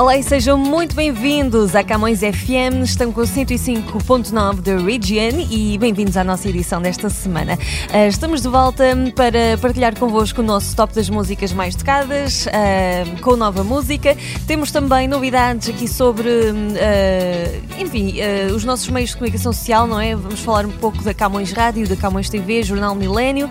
Olá e sejam muito bem-vindos à Camões FM. Estão com 105.9 da Region e bem-vindos à nossa edição desta semana. Uh, estamos de volta para partilhar convosco o nosso top das músicas mais tocadas, uh, com nova música. Temos também novidades aqui sobre, uh, enfim, os nossos meios de comunicação social, não é? Vamos falar um pouco da Camões Rádio, da Camões TV, Jornal Milênio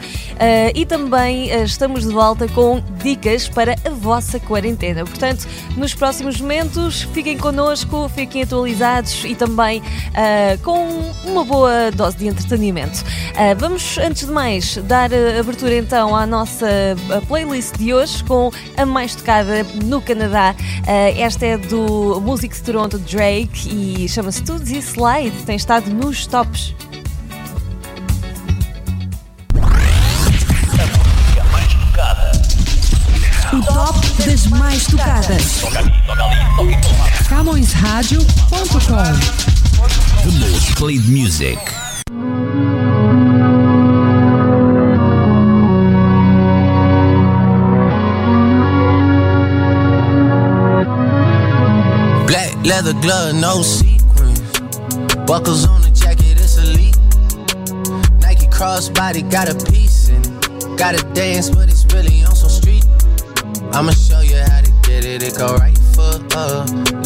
e também estamos de volta com dicas para a vossa quarentena. Portanto, nos próximos momentos. Fiquem connosco, fiquem atualizados e também uh, com uma boa dose de entretenimento. Uh, vamos, antes de mais, dar abertura então à nossa playlist de hoje com a mais tocada no Canadá. Uh, esta é do Music Toronto Drake e chama-se Tudes e Slide. Tem estado nos tops. Top das mais tocadas. CamõesRádio.com The most played music. Black leather glove, no sequins. Buckles on the jacket, it's elite. Nike crossbody got a piece in it. Gotta dance, but it's really on some street. I'ma show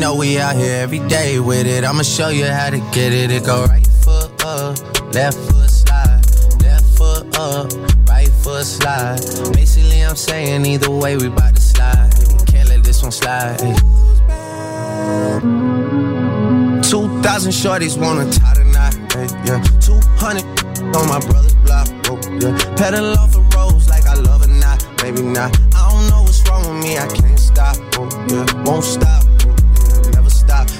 Know we out here every day with it. I'ma show you how to get it. It go right foot up, left foot slide, left foot up, right foot slide. Basically, I'm saying either way, we bout to slide. Can't let this one slide. 2,000 shorties wanna tie knot, hey, yeah. 200 on my brother's block, oh, yeah. Pedal off the roads like I love it, not, maybe not. I don't know what's wrong with me, I can't stop, oh, yeah. Won't stop,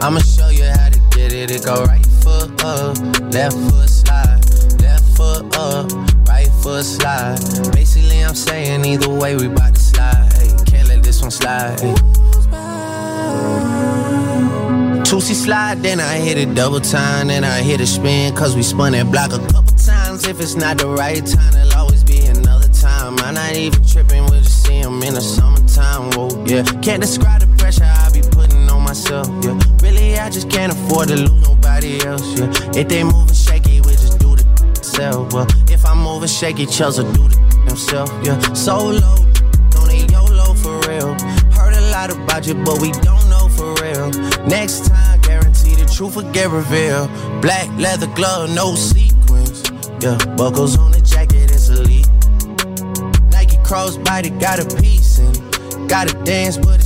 I'ma show you how to get it. It go right foot up, left foot slide, left foot up, right foot slide. Basically, I'm saying either way, we bout to slide. Hey, can't let this one slide. Two-C slide, then I hit it double time, then I hit a spin, cause we spun that block a couple times. If it's not the right time, it'll always be another time. I'm not even tripping, we'll just see 'em in the summertime. Whoa, yeah. Can't describe the myself, yeah. Really, I just can't afford to lose nobody else, yeah. If they moving shaky, we just do the self. Well, if I'm moving shaky, Chelsea do the himself, yeah. Solo, don't they YOLO for real. Heard a lot about you, but we don't know for real. Next time, guarantee the truth will get revealed. Black leather glove, no sequins. Yeah, buckles on the jacket, it's elite. Nike crossbody got a piece in it. Gotta dance, but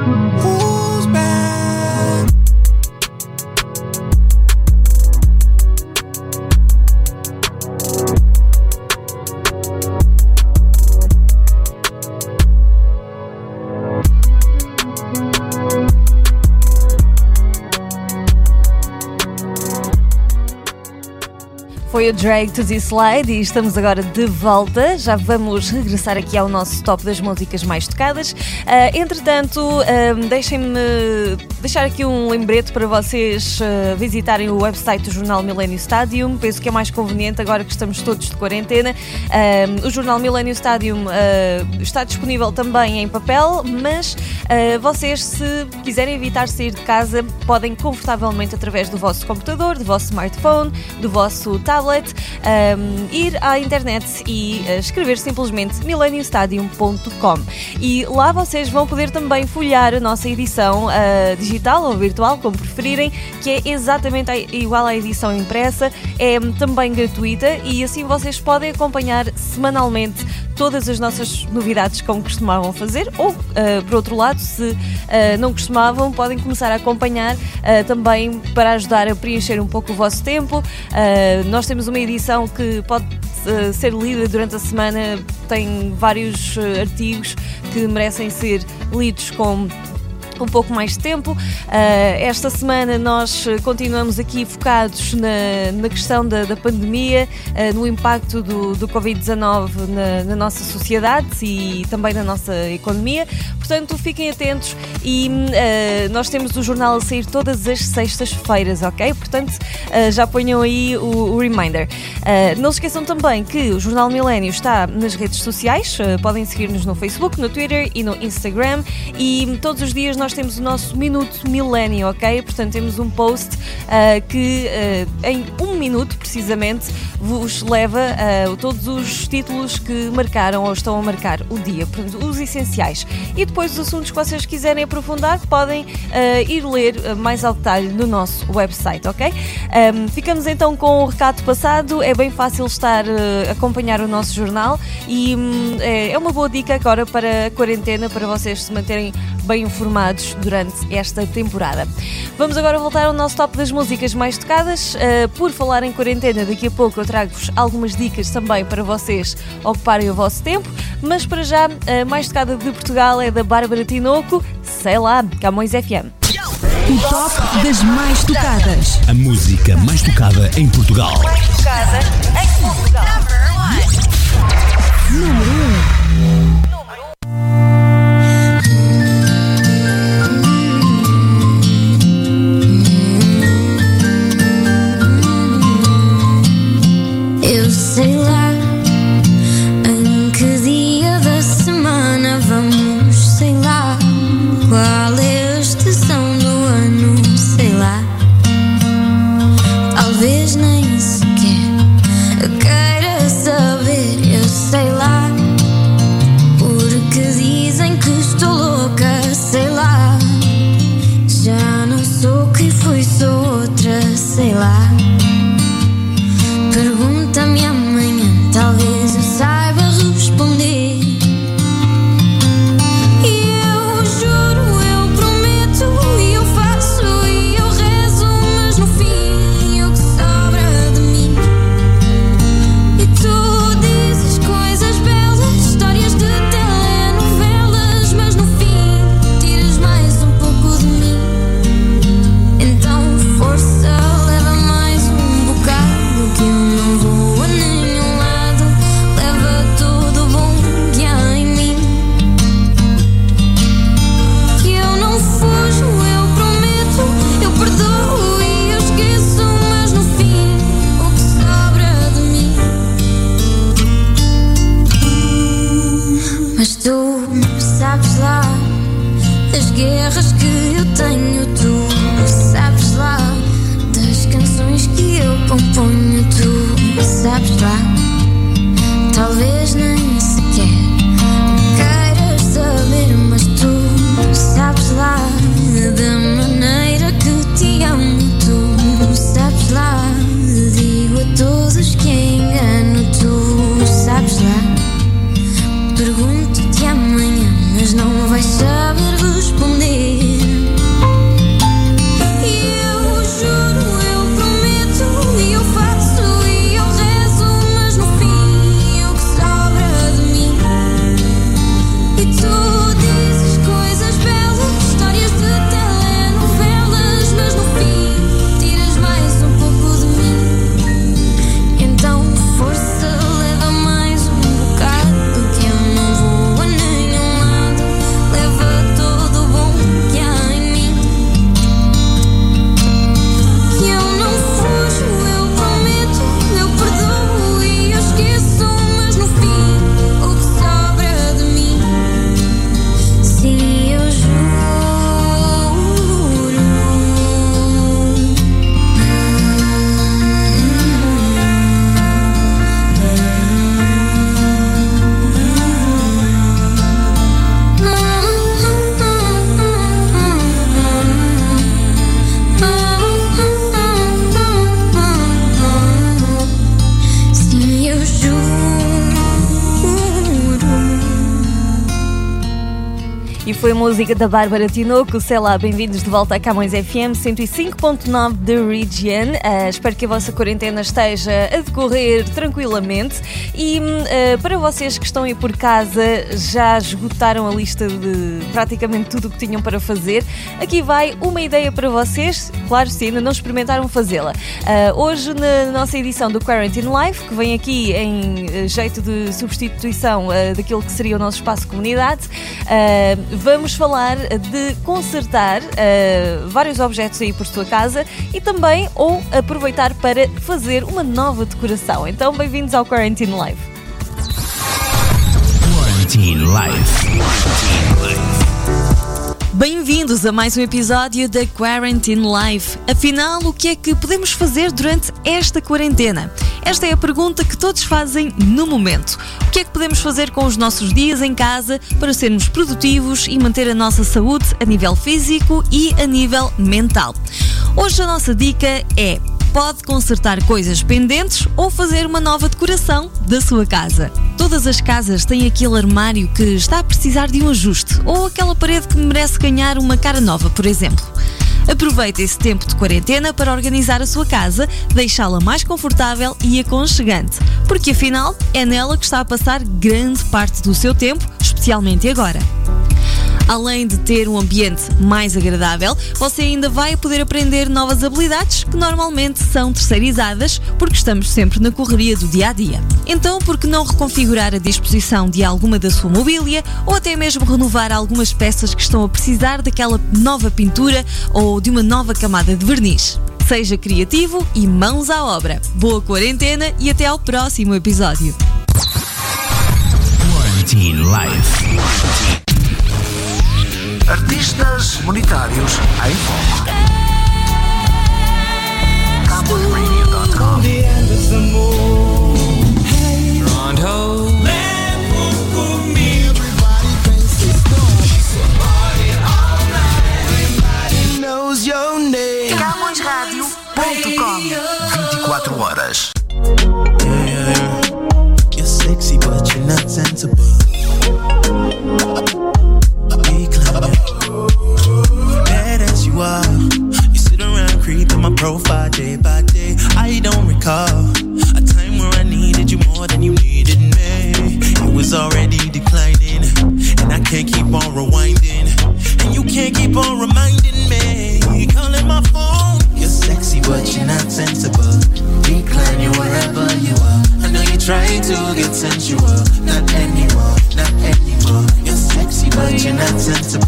Foi o Drag to This Slide e estamos agora de volta. Já vamos regressar aqui ao nosso top das músicas mais tocadas. Ah, entretanto, ah, deixem-me deixar aqui um lembrete para vocês ah, visitarem o website do Jornal Millennium Stadium. Penso que é mais conveniente agora que estamos todos de quarentena. O Jornal Millennium Stadium está disponível também em papel, mas vocês, se quiserem evitar sair de casa, podem confortavelmente através do vosso computador, do vosso smartphone, do vosso tablet, um, ir à internet e uh, escrever simplesmente millenniumstadium.com e lá vocês vão poder também folhear a nossa edição uh, digital ou virtual, como preferirem, que é exatamente igual à edição impressa, é também gratuita e assim vocês podem acompanhar semanalmente todas as nossas novidades como costumavam fazer, ou, uh, por outro lado, se uh, não costumavam, podem começar a acompanhar uh, também para ajudar a preencher um pouco o vosso tempo. Nós temos uma edição que pode ser lida durante a semana, tem vários artigos que merecem ser lidos com um pouco mais de tempo. Uh, esta semana nós continuamos aqui focados na, na questão da, da pandemia, uh, no impacto do, do Covid-19 na, na nossa sociedade e também na nossa economia. Portanto, fiquem atentos e uh, nós temos o jornal a sair todas as sextas-feiras, ok? Portanto, já ponham aí o, o reminder. Não se esqueçam também que o Jornal Milênio está nas redes sociais, podem seguir-nos no Facebook, no Twitter e no Instagram e todos os dias nós temos o nosso Minuto Milênio, ok? Portanto, temos um post uh, que uh, em um minuto, precisamente, vos leva a todos os títulos que marcaram ou estão a marcar o dia, portanto, os essenciais. E depois os assuntos que vocês quiserem aprofundar, podem ir ler mais ao detalhe no nosso website, ok? Um, ficamos então com o recado passado. É bem fácil estar acompanhar o nosso jornal e um, é é uma boa dica agora para a quarentena, para vocês se manterem bem informados durante esta temporada. Vamos agora voltar ao nosso top das músicas mais tocadas. Uh, por falar em quarentena, daqui a pouco eu trago-vos algumas dicas também para vocês ocuparem o vosso tempo, mas para já, a mais tocada de Portugal é da Bárbara Tinoco, sei lá, Camões FM. O top das mais tocadas. A música mais tocada em Portugal. Tocada em foi música da Bárbara Tinoco. Sei lá, bem-vindos de volta a Camões FM 105.9 da Region. Ah, espero que a vossa quarentena esteja a decorrer tranquilamente. E ah, para vocês que estão aí por casa, já esgotaram a lista de praticamente tudo o que tinham para fazer. Aqui vai uma ideia para vocês. Claro, se ainda não experimentaram fazê-la. Ah, hoje, na nossa edição do Quarantine Life, que vem aqui em eh, jeito de substituição daquilo que seria o nosso espaço comunidade, ah, vamos falar de consertar ah, vários objetos aí por sua casa e também ou aproveitar para fazer uma nova decoração. Então, bem-vindos ao Quarantine Live. Quarantine Life. Bem-vindos a mais um episódio da Quarantine Life. Afinal, o que é que podemos fazer durante esta quarentena? Esta é a pergunta que todos fazem no momento. O que é que podemos fazer com os nossos dias em casa para sermos produtivos e manter a nossa saúde a nível físico e a nível mental? Hoje a nossa dica é pode consertar coisas pendentes ou fazer uma nova decoração da sua casa. Todas as casas têm aquele armário que está a precisar de um ajuste ou aquela parede que merece ganhar uma cara nova, por exemplo. Aproveite esse tempo de quarentena para organizar a sua casa, deixá-la mais confortável e aconchegante, porque afinal é nela que está a passar grande parte do seu tempo, especialmente agora. Além de ter um ambiente mais agradável, você ainda vai poder aprender novas habilidades que normalmente são terceirizadas porque estamos sempre na correria do dia a dia. Então, por que não reconfigurar a disposição de alguma da sua mobília ou até mesmo renovar algumas peças que estão a precisar daquela nova pintura ou de uma nova camada de verniz? Seja criativo e mãos à obra. Boa quarentena e até ao próximo episódio. Quarantine Life. Artistas monetários em foco. CamõesRadio.com 24 horas. You're sexy, but you're not sensible. To get sensual. Not anymore, not anymore. You're sexy, but you're not sensible.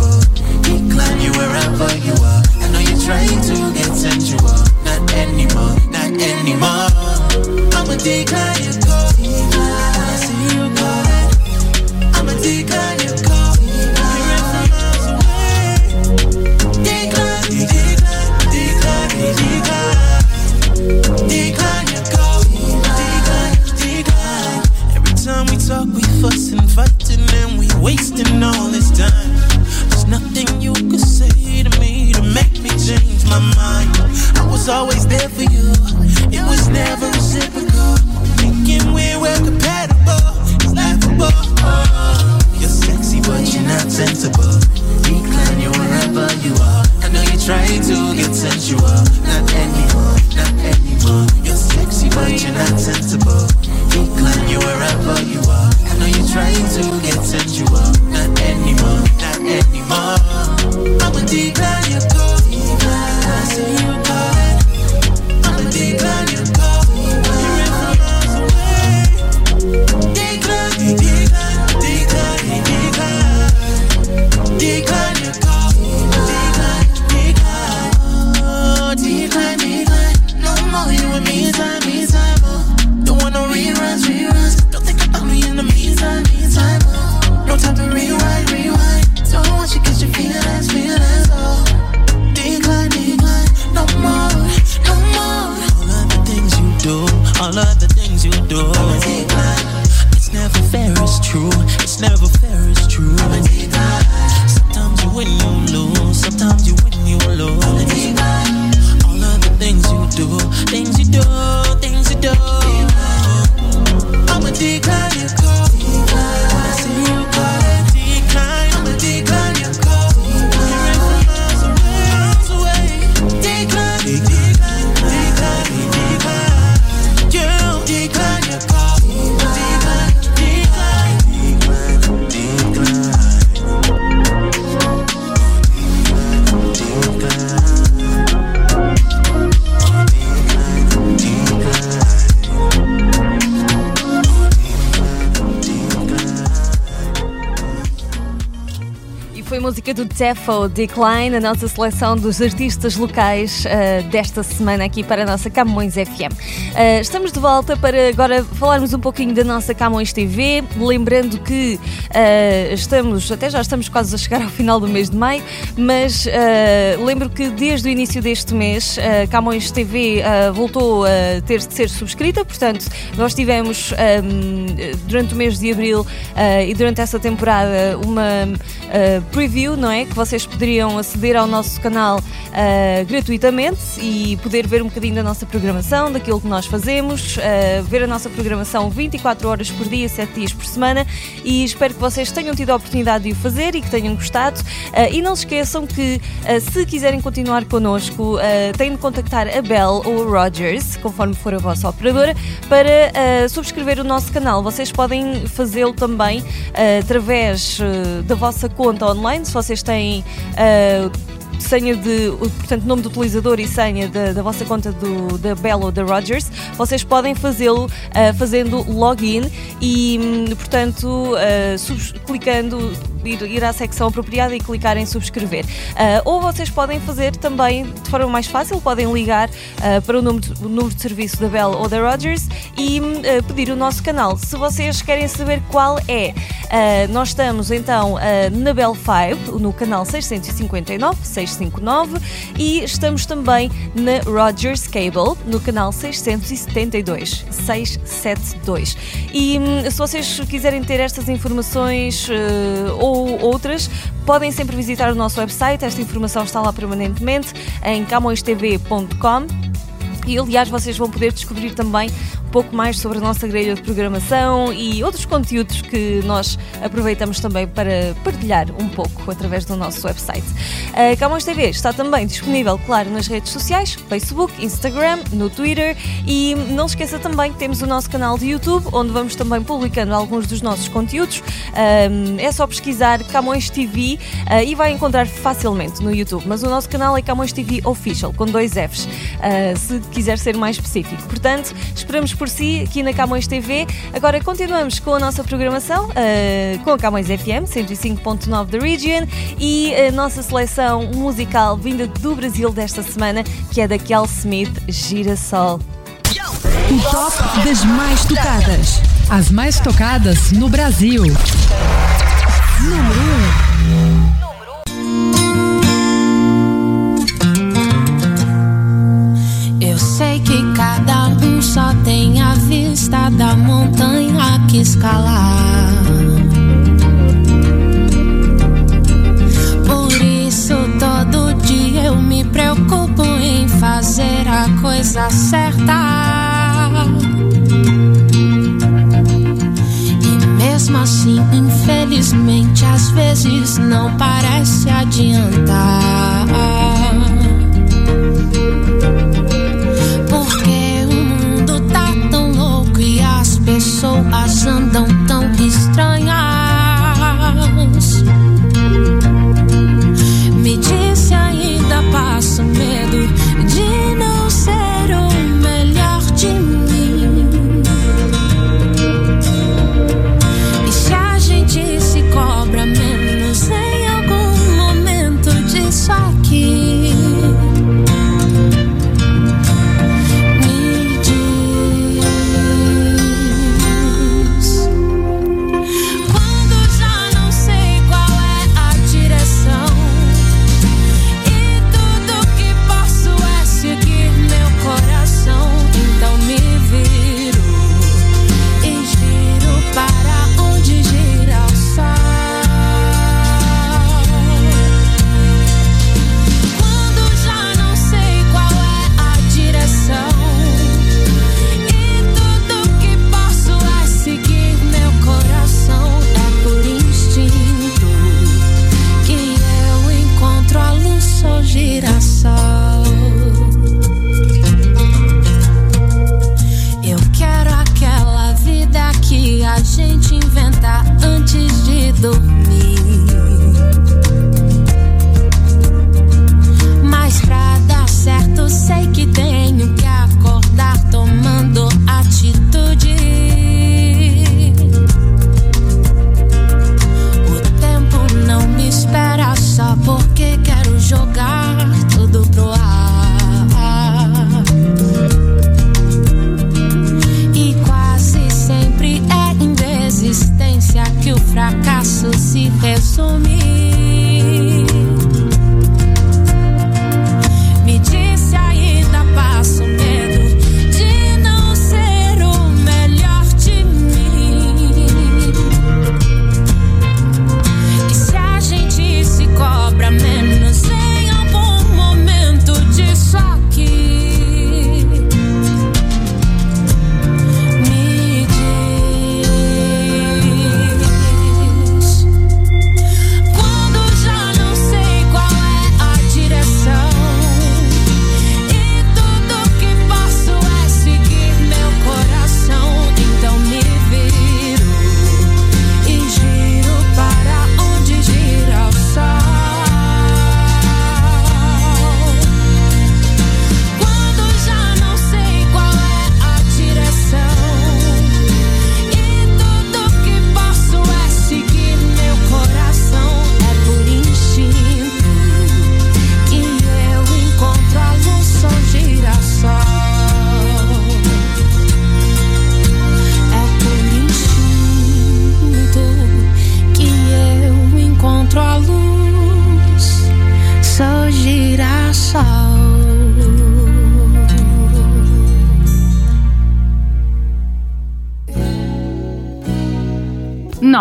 Música do Tefo Decline, a nossa seleção dos artistas locais uh, desta semana aqui para a nossa Camões FM. Uh, estamos de volta para agora falarmos um pouquinho da nossa Camões TV, lembrando que uh, estamos, até já estamos quase a chegar ao final do mês de maio, mas lembro que desde o início deste mês a Camões TV voltou a ter de ser subscrita, portanto, nós tivemos um, durante o mês de abril e durante essa temporada uma uh, preview, não é? Que vocês poderiam aceder ao nosso canal uh, gratuitamente e poder ver um bocadinho da nossa programação, daquilo que nós fazemos, uh, ver a nossa programação 24 horas por dia, 7 dias por semana e espero que vocês tenham tido a oportunidade de o fazer e que tenham gostado. e não se esqueçam que se quiserem continuar connosco, têm de contactar a Bell ou a Rogers, conforme for a vossa operadora, para subscrever o nosso canal. Vocês podem fazê-lo também através da vossa conta online, se vocês têm uh, senha de, portanto, nome do utilizador e senha da, da vossa conta do, da Bell ou da Rogers, vocês podem fazê-lo uh, fazendo login e, hum, portanto, uh, clicando ir, ir à secção apropriada e clicar em subscrever. Uh, ou vocês podem fazer também de forma mais fácil, podem ligar uh, para o número, de, o número de serviço da Bell ou da Rogers e uh, pedir o nosso canal. Se vocês querem saber qual é, nós estamos então na Bell 5, no canal 659, 659 e estamos também na Rogers Cable, no canal 672, 672. E um, se vocês quiserem ter estas informações ou ou outras, podem sempre visitar o nosso website. Esta informação está lá permanentemente em camõestv.com. E aliás, vocês vão poder descobrir também pouco mais sobre a nossa grelha de programação e outros conteúdos que nós aproveitamos também para partilhar um pouco através do nosso website. A Camões TV está também disponível, claro, nas redes sociais, Facebook, Instagram, no Twitter e não se esqueça também que temos o nosso canal de YouTube, onde vamos também publicando alguns dos nossos conteúdos. é só pesquisar Camões TV ah, e vai encontrar facilmente no YouTube, mas o nosso canal é Camões TV Official, com dois Fs, ah, se quiser ser mais específico. Portanto, esperamos por si aqui na Camões TV. Agora continuamos com a nossa programação uh, com a Camões FM 105.9 da Region e a nossa seleção musical vinda do Brasil desta semana, que é da Kel Smith Girassol. O top das mais tocadas. As mais tocadas no Brasil. Número 1. Por isso todo dia eu me preocupo em fazer a coisa certa. E mesmo assim, infelizmente, às vezes não parece adiantar.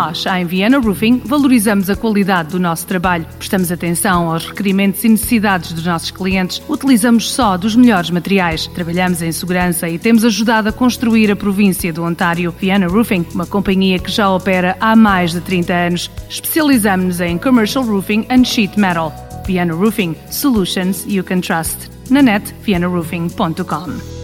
Nós, em Viana Roofing, valorizamos a qualidade do nosso trabalho, prestamos atenção aos requerimentos e necessidades dos nossos clientes, utilizamos só dos melhores materiais, trabalhamos em segurança e temos ajudado a construir a província do Ontário. Viana Roofing, uma companhia que já opera há mais de 30 anos. Especializamos-nos em Commercial Roofing and Sheet Metal. Viana Roofing, solutions you can trust. Na net, vianaroofing.com.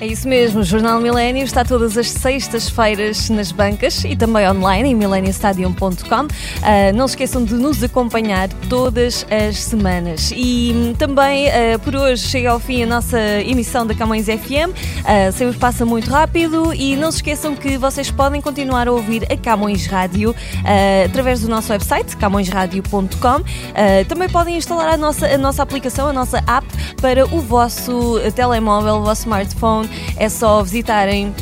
É isso mesmo, o Jornal Milênio está todas as sextas-feiras nas bancas e também online em mileniostadium.com. Ah, não se esqueçam de nos acompanhar todas as semanas. E hum, também ah, por hoje chega ao fim a nossa emissão da Camões FM. Ah, sempre passa muito rápido e não se esqueçam que vocês podem continuar a ouvir a Camões Rádio ah, através do nosso website, camõesradio.com. Ah, também podem instalar a nossa, a nossa aplicação, a nossa app para o vosso telemóvel, o vosso smartphone. É só visitarem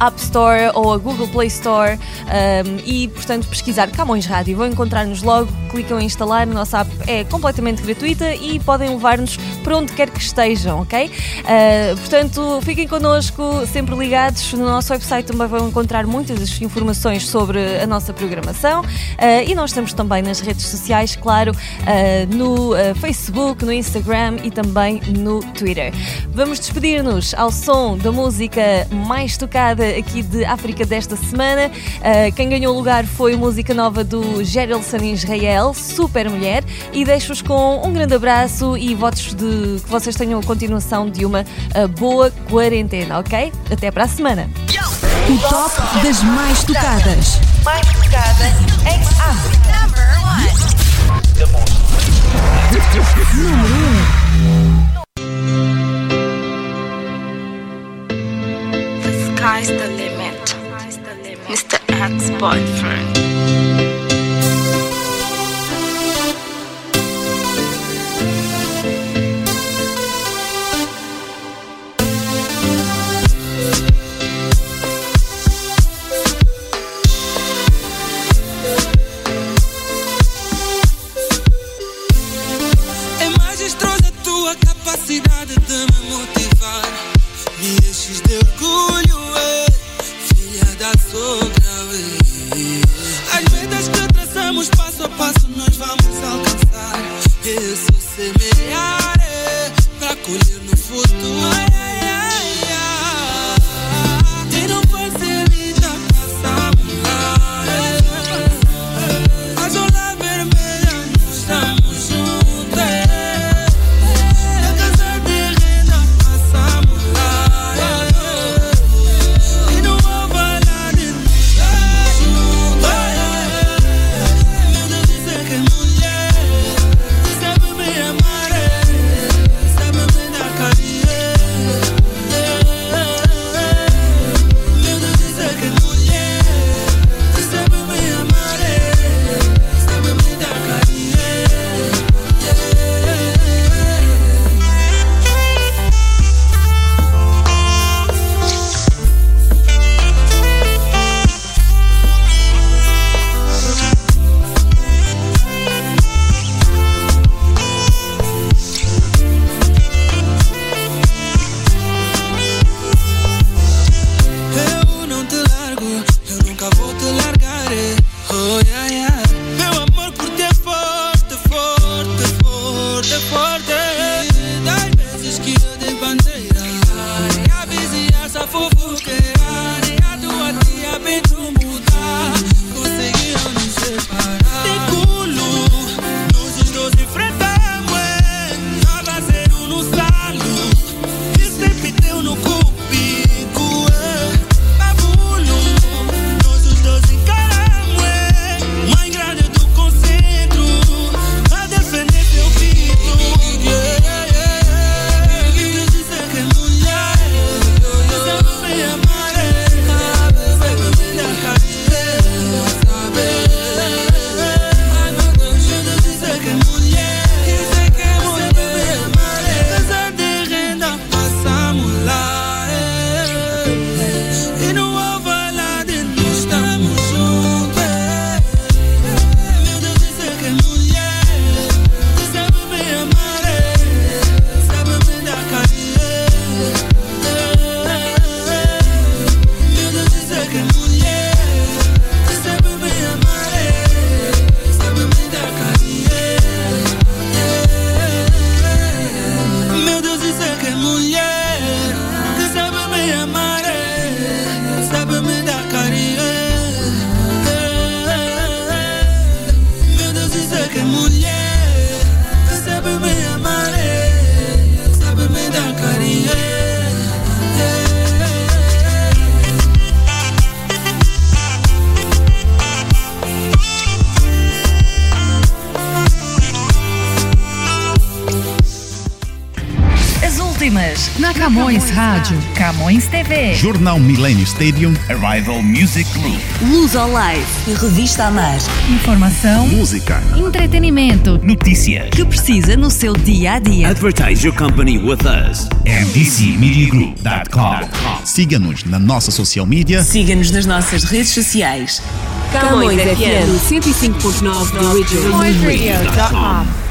App Store ou a Google Play Store um, e, portanto, pesquisar Camões Rádio. Vão encontrar-nos logo, clicam em instalar. Nossa app é completamente gratuita e podem levar-nos para onde quer que estejam, ok? Uh, portanto, fiquem connosco, sempre ligados. No nosso website também vão encontrar muitas informações sobre a nossa programação uh, e nós estamos também nas redes sociais, claro, uh, no Facebook, no Instagram e também no Twitter. Vamos despedir-nos ao som da música mais tocada aqui de África desta semana. Uh, quem ganhou o lugar foi a música nova do Gerilson Israel, Super Mulher, e deixo-vos com um grande abraço e votos de que vocês tenham a continuação de uma uh, boa quarentena, ok? Até para a semana! O top das mais tocadas. Mais tocada em África. The sky's the limit. Mr. Ex-boyfriend. stop a Camões Rádio, Camões TV. Jornal Millennium Stadium. Arrival Music Group. Luz ao Live e Revista Amar. Informação, Música. entretenimento, Notícias. Que precisa no seu dia a dia. Advertise your company with us. MDCMediaGroup.com. Siga-nos na nossa social media. Siga-nos nas nossas redes sociais. Camões FM 105.9 da Region. CamõesRadio.com